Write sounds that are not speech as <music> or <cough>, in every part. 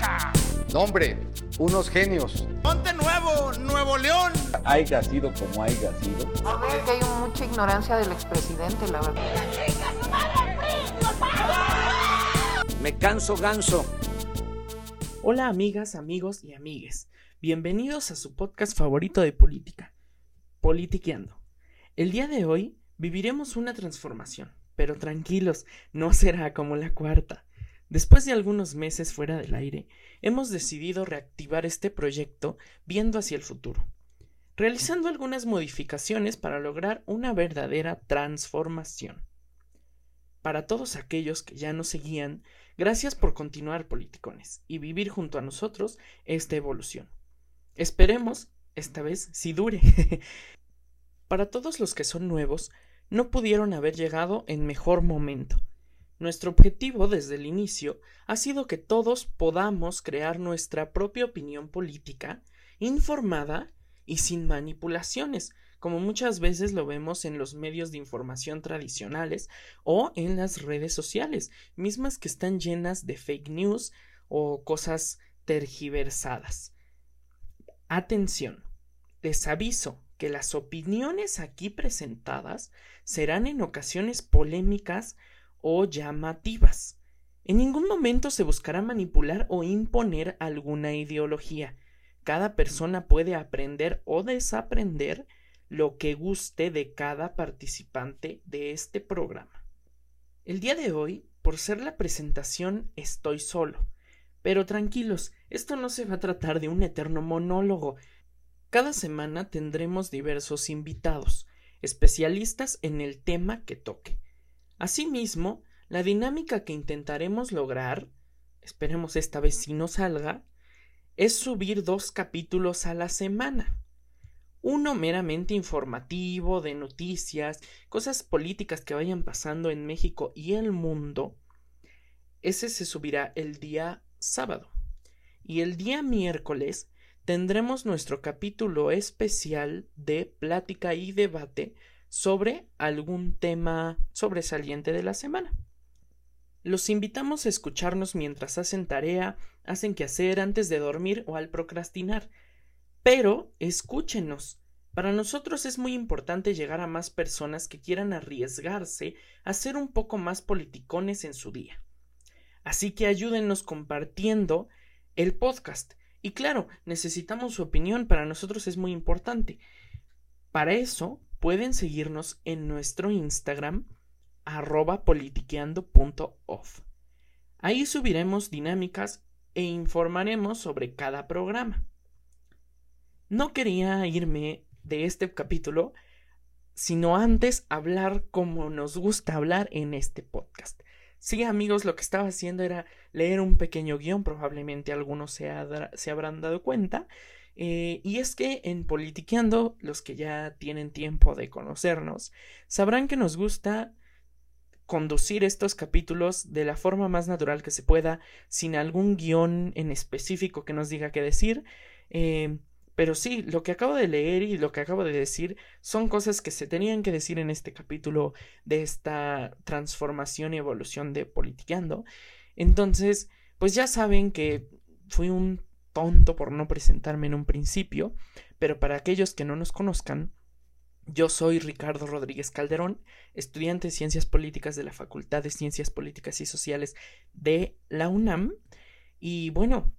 vaca. Nombre, unos genios. Ponte nuevo, Nuevo León. Haya sido como haya sido. Creo que hay mucha ignorancia del expresidente, la verdad. Me canso ganso. Hola amigas, amigos y amigues. Bienvenidos a su podcast favorito de política, Politiqueando. El día de hoy viviremos una transformación, pero tranquilos, no será como la cuarta. Después de algunos meses fuera del aire, hemos decidido reactivar este proyecto viendo hacia el futuro, realizando algunas modificaciones para lograr una verdadera transformación. Para todos aquellos que ya nos seguían, gracias por continuar politicones y vivir junto a nosotros esta evolución. Esperemos, esta vez, si dure. <laughs> Para todos los que son nuevos, no pudieron haber llegado en mejor momento nuestro objetivo desde el inicio ha sido que todos podamos crear nuestra propia opinión política, informada y sin manipulaciones, como muchas veces lo vemos en los medios de información tradicionales o en las redes sociales, mismas que están llenas de fake news o cosas tergiversadas. Atención, les aviso que las opiniones aquí presentadas serán en ocasiones polémicas o llamativas. En ningún momento se buscará manipular o imponer alguna ideología. Cada persona puede aprender o desaprender lo que guste de cada participante de este programa. El día de hoy, por ser la presentación, estoy solo. Pero tranquilos, esto no se va a tratar de un eterno monólogo. Cada semana tendremos diversos invitados, especialistas en el tema que toque. Asimismo, la dinámica que intentaremos lograr, esperemos esta vez si no salga, es subir dos capítulos a la semana. Uno meramente informativo, de noticias, cosas políticas que vayan pasando en México y el mundo. Ese se subirá el día sábado. Y el día miércoles tendremos nuestro capítulo especial de plática y debate sobre algún tema sobresaliente de la semana. Los invitamos a escucharnos mientras hacen tarea, hacen quehacer antes de dormir o al procrastinar. Pero escúchenos. Para nosotros es muy importante llegar a más personas que quieran arriesgarse a ser un poco más politicones en su día. Así que ayúdenos compartiendo el podcast. Y claro, necesitamos su opinión, para nosotros es muy importante. Para eso, pueden seguirnos en nuestro Instagram arroba politiqueando.off. Ahí subiremos dinámicas e informaremos sobre cada programa. No quería irme de este capítulo sino antes hablar como nos gusta hablar en este podcast. Sí, amigos, lo que estaba haciendo era leer un pequeño guion, probablemente algunos se, se habrán dado cuenta, eh, y es que en Politiqueando, los que ya tienen tiempo de conocernos, sabrán que nos gusta conducir estos capítulos de la forma más natural que se pueda, sin algún guion en específico que nos diga qué decir. Eh, pero sí, lo que acabo de leer y lo que acabo de decir son cosas que se tenían que decir en este capítulo de esta transformación y evolución de Politiqueando. Entonces, pues ya saben que fui un tonto por no presentarme en un principio, pero para aquellos que no nos conozcan, yo soy Ricardo Rodríguez Calderón, estudiante de Ciencias Políticas de la Facultad de Ciencias Políticas y Sociales de la UNAM. Y bueno,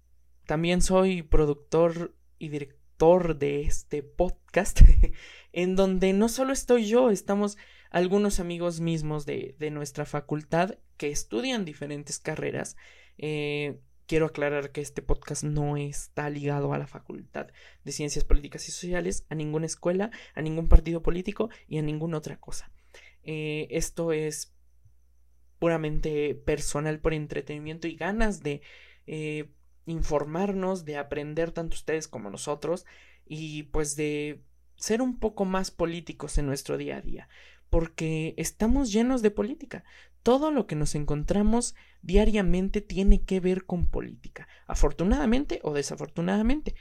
también soy productor y director de este podcast, <laughs> en donde no solo estoy yo, estamos algunos amigos mismos de, de nuestra facultad que estudian diferentes carreras. Eh, Quiero aclarar que este podcast no está ligado a la Facultad de Ciencias Políticas y Sociales, a ninguna escuela, a ningún partido político y a ninguna otra cosa. Eh, esto es puramente personal por entretenimiento y ganas de eh, informarnos, de aprender tanto ustedes como nosotros y pues de ser un poco más políticos en nuestro día a día, porque estamos llenos de política. Todo lo que nos encontramos diariamente tiene que ver con política, afortunadamente o desafortunadamente.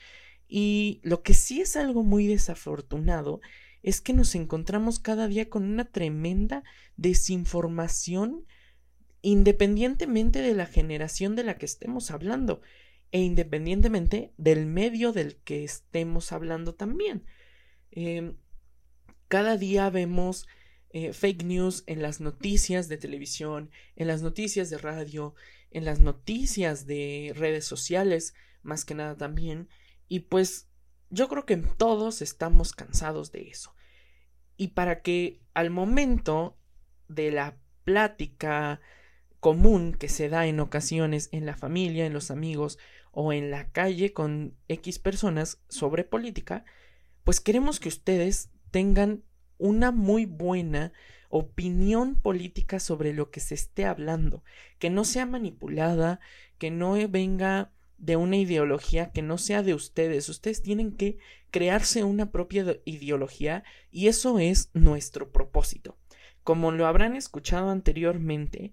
Y lo que sí es algo muy desafortunado es que nos encontramos cada día con una tremenda desinformación independientemente de la generación de la que estemos hablando. e independientemente del medio del que estemos hablando también. Em, cada día vemos eh, fake news en las noticias de televisión, en las noticias de radio, en las noticias de redes sociales, más que nada también. Y pues yo creo que todos estamos cansados de eso. Y para que al momento de la plática común que se da en ocasiones en la familia, en los amigos o en la calle con X personas sobre política, pues queremos que ustedes tengan una muy buena opinión política sobre lo que se esté hablando, que no sea manipulada, que no venga de una ideología que no sea de ustedes. Ustedes tienen que crearse una propia ideología y eso es nuestro propósito. Como lo habrán escuchado anteriormente,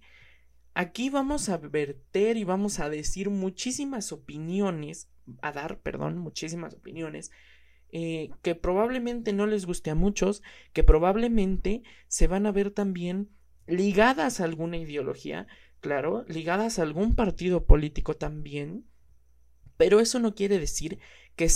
aquí vamos a verter y vamos a decir muchísimas opiniones, a dar, perdón, muchísimas opiniones eh, que probablemente no les guste a muchos, que probablemente se van a ver también ligadas a alguna ideología, claro, ligadas a algún partido político también, pero eso no quiere decir que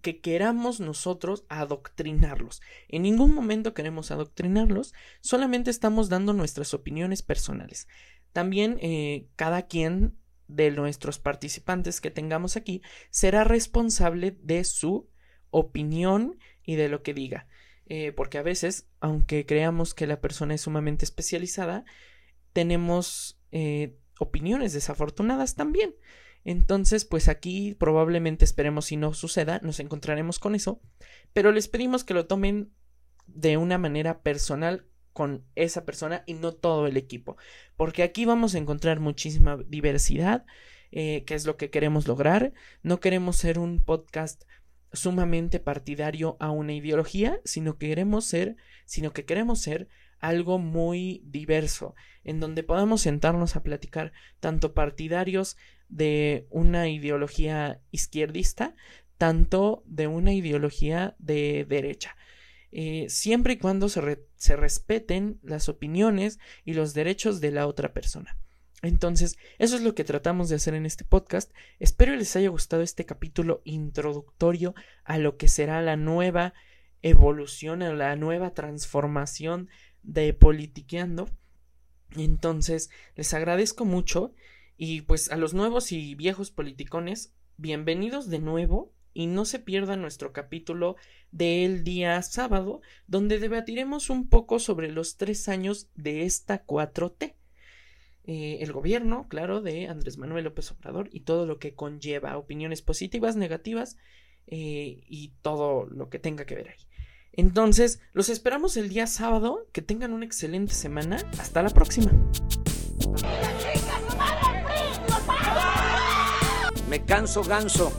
que queramos nosotros adoctrinarlos. En ningún momento queremos adoctrinarlos, solamente estamos dando nuestras opiniones personales. También eh, cada quien de nuestros participantes que tengamos aquí será responsable de su opinión y de lo que diga. Eh, porque a veces, aunque creamos que la persona es sumamente especializada, tenemos eh, opiniones desafortunadas también. Entonces, pues aquí probablemente esperemos si no suceda, nos encontraremos con eso, pero les pedimos que lo tomen de una manera personal con esa persona y no todo el equipo, porque aquí vamos a encontrar muchísima diversidad, eh, que es lo que queremos lograr. No queremos ser un podcast sumamente partidario a una ideología, sino que queremos ser, sino que queremos ser algo muy diverso, en donde podamos sentarnos a platicar tanto partidarios de una ideología izquierdista, tanto de una ideología de derecha. Eh, siempre y cuando se, se respeten las opiniones y los derechos de la otra persona. Entonces, eso es lo que tratamos de hacer en este podcast. Espero les haya gustado este capítulo introductorio a lo que será la nueva evolución, a la nueva transformación de Politiqueando. Entonces, les agradezco mucho y pues a los nuevos y viejos politicones, bienvenidos de nuevo y no se pierdan nuestro capítulo del día sábado, donde debatiremos un poco sobre los tres años de esta 4T. Eh, el gobierno, claro, de Andrés Manuel López Obrador y todo lo que conlleva, opiniones positivas, negativas eh, y todo lo que tenga que ver ahí. Entonces, los esperamos el día sábado, que tengan una excelente semana, hasta la próxima. Me canso ganso.